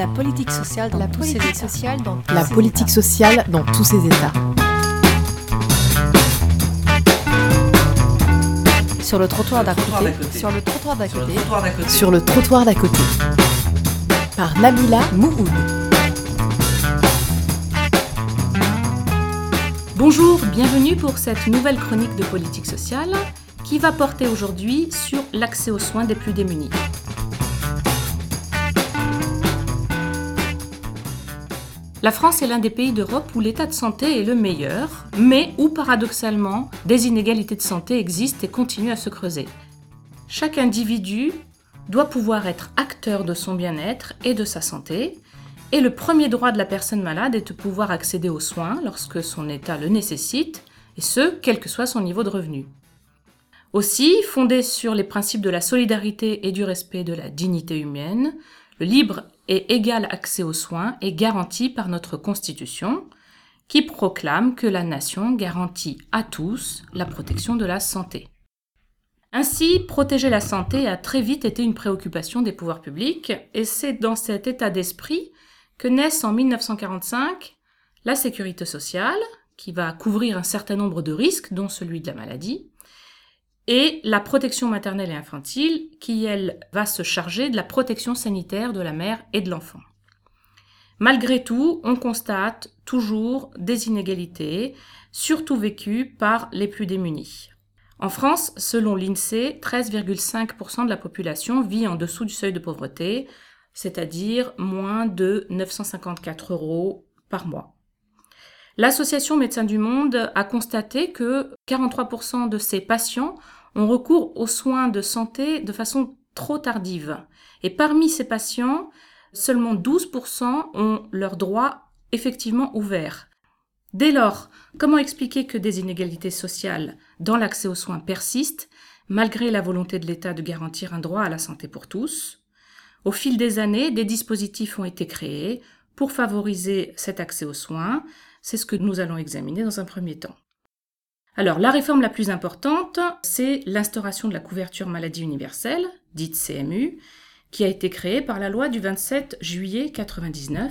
La politique sociale dans La tous politique ses états. sociale dans tous La ses politique états. sociale dans tous ses états. Sur le trottoir d'à côté. Sur le trottoir d'à Sur le côté. trottoir d'à côté. Sur le trottoir d'à côté. Par Nabila Mouhoud. Bonjour, bienvenue pour cette nouvelle chronique de politique sociale qui va porter aujourd'hui sur l'accès aux soins des plus démunis. La France est l'un des pays d'Europe où l'état de santé est le meilleur, mais où paradoxalement des inégalités de santé existent et continuent à se creuser. Chaque individu doit pouvoir être acteur de son bien-être et de sa santé, et le premier droit de la personne malade est de pouvoir accéder aux soins lorsque son état le nécessite, et ce, quel que soit son niveau de revenu. Aussi, fondé sur les principes de la solidarité et du respect de la dignité humaine, le libre et égal accès aux soins est garanti par notre Constitution, qui proclame que la nation garantit à tous la protection de la santé. Ainsi, protéger la santé a très vite été une préoccupation des pouvoirs publics, et c'est dans cet état d'esprit que naissent en 1945 la sécurité sociale, qui va couvrir un certain nombre de risques, dont celui de la maladie, et la protection maternelle et infantile, qui, elle, va se charger de la protection sanitaire de la mère et de l'enfant. Malgré tout, on constate toujours des inégalités, surtout vécues par les plus démunis. En France, selon l'INSEE, 13,5% de la population vit en dessous du seuil de pauvreté, c'est-à-dire moins de 954 euros par mois. L'association Médecins du Monde a constaté que 43% de ces patients ont recours aux soins de santé de façon trop tardive. Et parmi ces patients, seulement 12% ont leurs droits effectivement ouverts. Dès lors, comment expliquer que des inégalités sociales dans l'accès aux soins persistent, malgré la volonté de l'État de garantir un droit à la santé pour tous? Au fil des années, des dispositifs ont été créés pour favoriser cet accès aux soins. C'est ce que nous allons examiner dans un premier temps. Alors, la réforme la plus importante, c'est l'instauration de la couverture maladie universelle, dite CMU, qui a été créée par la loi du 27 juillet 1999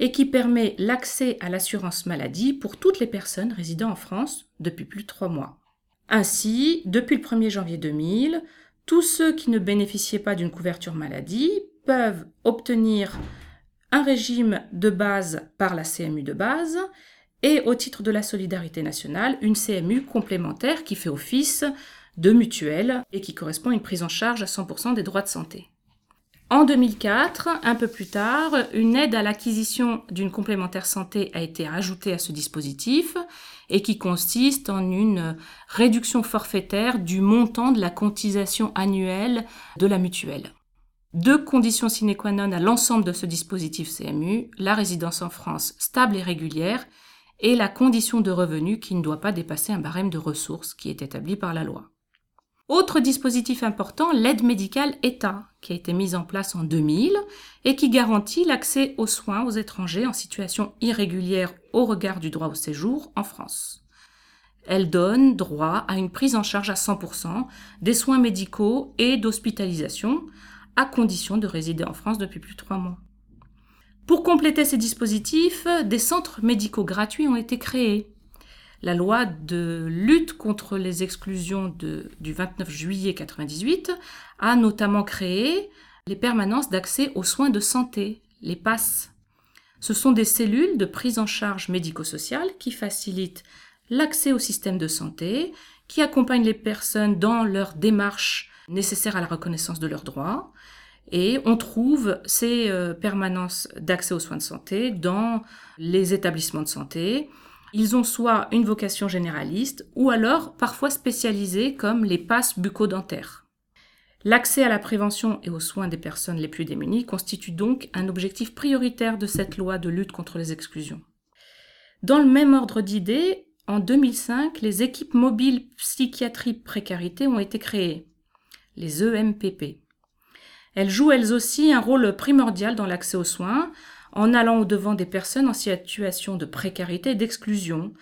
et qui permet l'accès à l'assurance maladie pour toutes les personnes résidant en France depuis plus de trois mois. Ainsi, depuis le 1er janvier 2000, tous ceux qui ne bénéficiaient pas d'une couverture maladie peuvent obtenir un régime de base par la CMU de base et au titre de la solidarité nationale, une CMU complémentaire qui fait office de mutuelle et qui correspond à une prise en charge à 100% des droits de santé. En 2004, un peu plus tard, une aide à l'acquisition d'une complémentaire santé a été ajoutée à ce dispositif et qui consiste en une réduction forfaitaire du montant de la cotisation annuelle de la mutuelle. Deux conditions sine qua non à l'ensemble de ce dispositif CMU, la résidence en France stable et régulière et la condition de revenu qui ne doit pas dépasser un barème de ressources qui est établi par la loi. Autre dispositif important, l'aide médicale État, qui a été mise en place en 2000 et qui garantit l'accès aux soins aux étrangers en situation irrégulière au regard du droit au séjour en France. Elle donne droit à une prise en charge à 100% des soins médicaux et d'hospitalisation, à condition de résider en France depuis plus de trois mois. Pour compléter ces dispositifs, des centres médicaux gratuits ont été créés. La loi de lutte contre les exclusions du 29 juillet 1998 a notamment créé les permanences d'accès aux soins de santé, les PASS. Ce sont des cellules de prise en charge médico-sociale qui facilitent l'accès au système de santé, qui accompagnent les personnes dans leur démarche nécessaire à la reconnaissance de leurs droits. Et on trouve ces euh, permanences d'accès aux soins de santé dans les établissements de santé. Ils ont soit une vocation généraliste ou alors parfois spécialisés comme les passes bucco-dentaires. L'accès à la prévention et aux soins des personnes les plus démunies constitue donc un objectif prioritaire de cette loi de lutte contre les exclusions. Dans le même ordre d'idées, en 2005, les équipes mobiles psychiatrie précarité ont été créées, les EMPP. Elles jouent elles aussi un rôle primordial dans l'accès aux soins, en allant au-devant des personnes en situation de précarité et d'exclusion,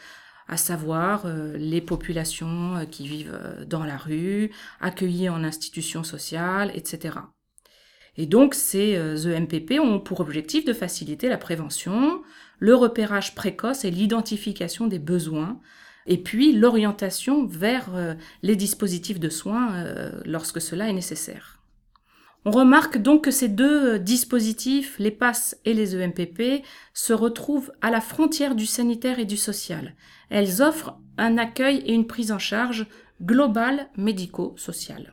à savoir euh, les populations euh, qui vivent euh, dans la rue, accueillies en institutions sociales, etc. Et donc ces EMPP ont pour objectif de faciliter la prévention, le repérage précoce et l'identification des besoins, et puis l'orientation vers les dispositifs de soins lorsque cela est nécessaire. On remarque donc que ces deux dispositifs, les PASS et les EMPP, se retrouvent à la frontière du sanitaire et du social. Elles offrent un accueil et une prise en charge globale médico-sociale.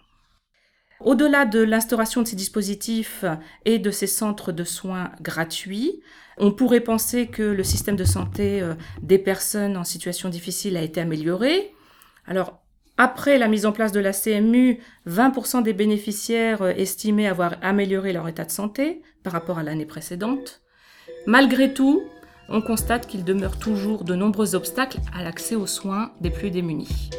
Au-delà de l'instauration de ces dispositifs et de ces centres de soins gratuits, on pourrait penser que le système de santé euh, des personnes en situation difficile a été amélioré. Alors, après la mise en place de la CMU, 20% des bénéficiaires euh, estimaient avoir amélioré leur état de santé par rapport à l'année précédente. Malgré tout, on constate qu'il demeure toujours de nombreux obstacles à l'accès aux soins des plus démunis.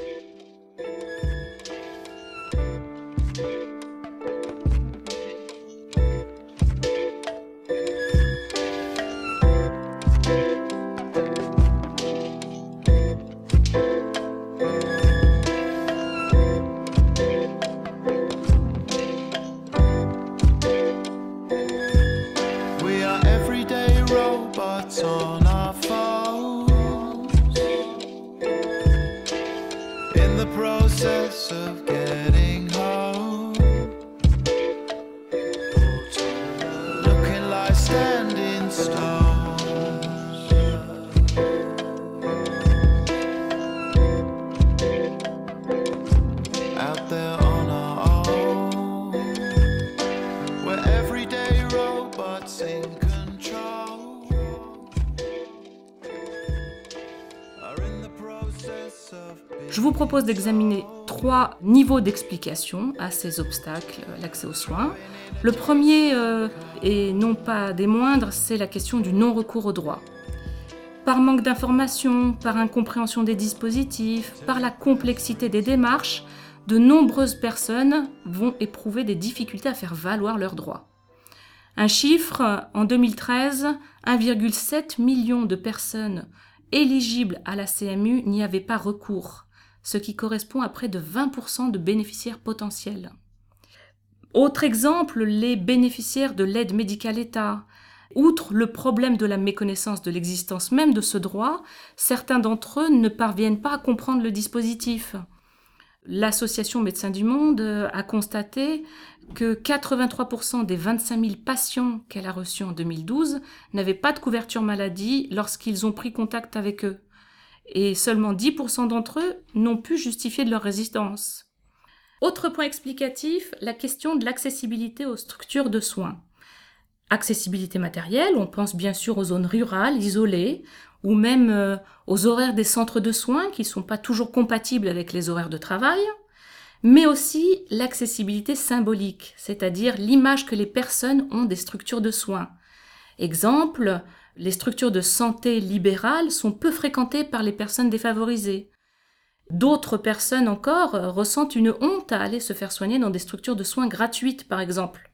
everyday robots on our phones. In the process of getting. Propose d'examiner trois niveaux d'explication à ces obstacles, euh, l'accès aux soins. Le premier, euh, et non pas des moindres, c'est la question du non-recours au droit. Par manque d'information, par incompréhension des dispositifs, par la complexité des démarches, de nombreuses personnes vont éprouver des difficultés à faire valoir leurs droits. Un chiffre, en 2013, 1,7 million de personnes éligibles à la CMU n'y avaient pas recours ce qui correspond à près de 20% de bénéficiaires potentiels. Autre exemple, les bénéficiaires de l'aide médicale État. Outre le problème de la méconnaissance de l'existence même de ce droit, certains d'entre eux ne parviennent pas à comprendre le dispositif. L'Association Médecins du Monde a constaté que 83% des 25 000 patients qu'elle a reçus en 2012 n'avaient pas de couverture maladie lorsqu'ils ont pris contact avec eux et seulement 10% d'entre eux n'ont pu justifier de leur résistance. Autre point explicatif, la question de l'accessibilité aux structures de soins. Accessibilité matérielle, on pense bien sûr aux zones rurales, isolées, ou même euh, aux horaires des centres de soins qui ne sont pas toujours compatibles avec les horaires de travail, mais aussi l'accessibilité symbolique, c'est-à-dire l'image que les personnes ont des structures de soins. Exemple, les structures de santé libérales sont peu fréquentées par les personnes défavorisées. D'autres personnes encore ressentent une honte à aller se faire soigner dans des structures de soins gratuites, par exemple.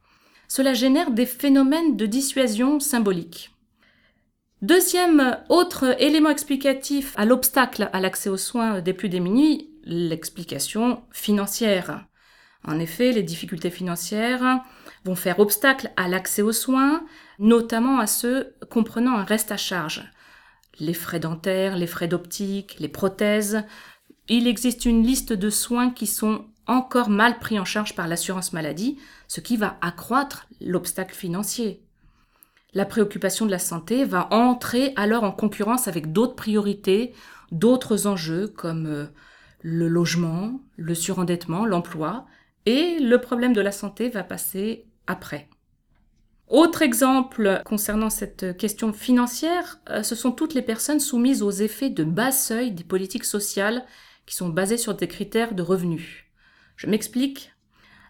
Cela génère des phénomènes de dissuasion symbolique. Deuxième autre élément explicatif à l'obstacle à l'accès aux soins des plus démunis, l'explication financière. En effet, les difficultés financières vont faire obstacle à l'accès aux soins, notamment à ceux comprenant un reste à charge. Les frais dentaires, les frais d'optique, les prothèses. Il existe une liste de soins qui sont encore mal pris en charge par l'assurance maladie, ce qui va accroître l'obstacle financier. La préoccupation de la santé va entrer alors en concurrence avec d'autres priorités, d'autres enjeux comme euh, le logement, le surendettement, l'emploi, et le problème de la santé va passer après. Autre exemple concernant cette question financière, euh, ce sont toutes les personnes soumises aux effets de bas seuil des politiques sociales qui sont basées sur des critères de revenus. Je m'explique.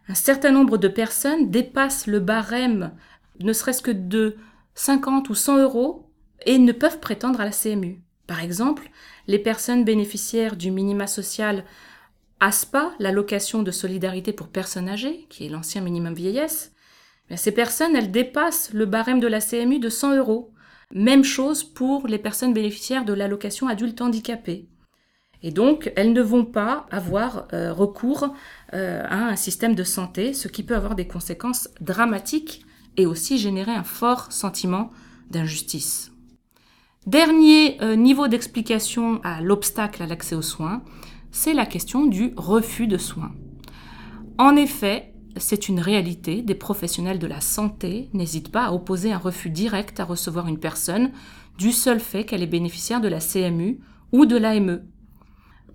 Un certain nombre de personnes dépassent le barème ne serait-ce que de 50 ou 100 euros et ne peuvent prétendre à la CMU. Par exemple, les personnes bénéficiaires du minima social ASPA, l'allocation de solidarité pour personnes âgées, qui est l'ancien minimum vieillesse, ces personnes, elles dépassent le barème de la CMU de 100 euros. Même chose pour les personnes bénéficiaires de l'allocation adulte handicapé. Et donc, elles ne vont pas avoir euh, recours euh, à un système de santé, ce qui peut avoir des conséquences dramatiques et aussi générer un fort sentiment d'injustice. Dernier euh, niveau d'explication à l'obstacle à l'accès aux soins, c'est la question du refus de soins. En effet, c'est une réalité, des professionnels de la santé n'hésitent pas à opposer un refus direct à recevoir une personne du seul fait qu'elle est bénéficiaire de la CMU ou de l'AME.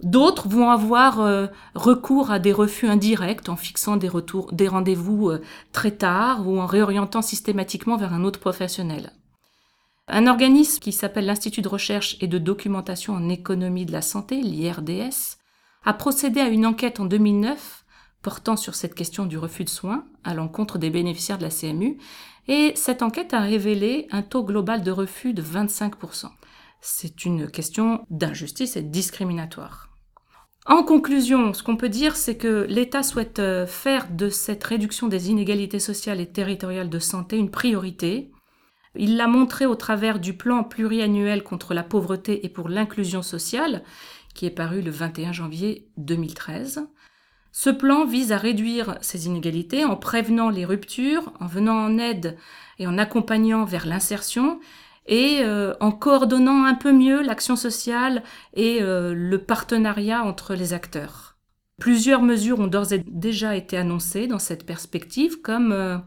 D'autres vont avoir euh, recours à des refus indirects en fixant des, rendez-vous euh, très tard ou en réorientant systématiquement vers un autre professionnel. Un organisme qui s'appelle l'Institut de recherche et de documentation en économie de la santé, l'IRDS, a procédé à une enquête en 2009 portant sur cette question du refus de soins à l'encontre des bénéficiaires de la CMU, et cette enquête a révélé un taux global de refus de 25%. C'est une question d'injustice et discriminatoire. En conclusion, ce qu'on peut dire, c'est que l'État souhaite euh, faire de cette réduction des inégalités sociales et territoriales de santé une priorité. Il l'a montré au travers du plan pluriannuel contre la pauvreté et pour l'inclusion sociale, qui est paru le 21 janvier 2013. Ce plan vise à réduire ces inégalités en prévenant les ruptures, en venant en aide et en accompagnant vers l'insertion et euh, en coordonnant un peu mieux l'action sociale et euh, le partenariat entre les acteurs. Plusieurs mesures ont d'ores et déjà été annoncées dans cette perspective, comme euh,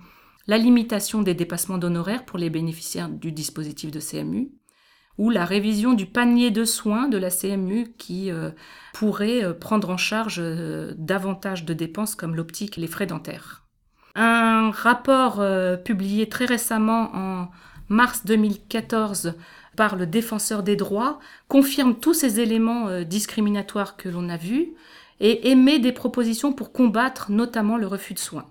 la limitation des dépassements d'honoraires pour les bénéficiaires du dispositif de CMU, ou la révision du panier de soins de la CMU qui pourrait prendre en charge davantage de dépenses comme l'optique les frais dentaires. Un rapport publié très récemment en mars 2014 par le défenseur des droits confirme tous ces éléments euh, discriminatoires que l'on a vus et émet des propositions pour combattre notamment le refus de soins.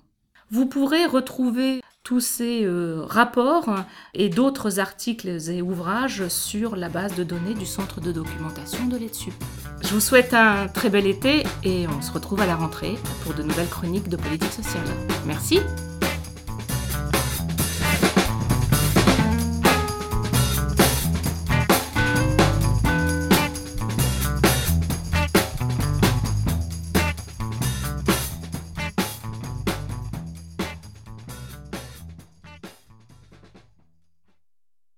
Vous pourrez retrouver tous ces euh, rapports et d'autres articles et ouvrages sur la base de données du centre de documentation de l'ETSUP. Je vous souhaite un très bel été et on se retrouve à la rentrée pour de nouvelles chroniques de politique sociale. Merci.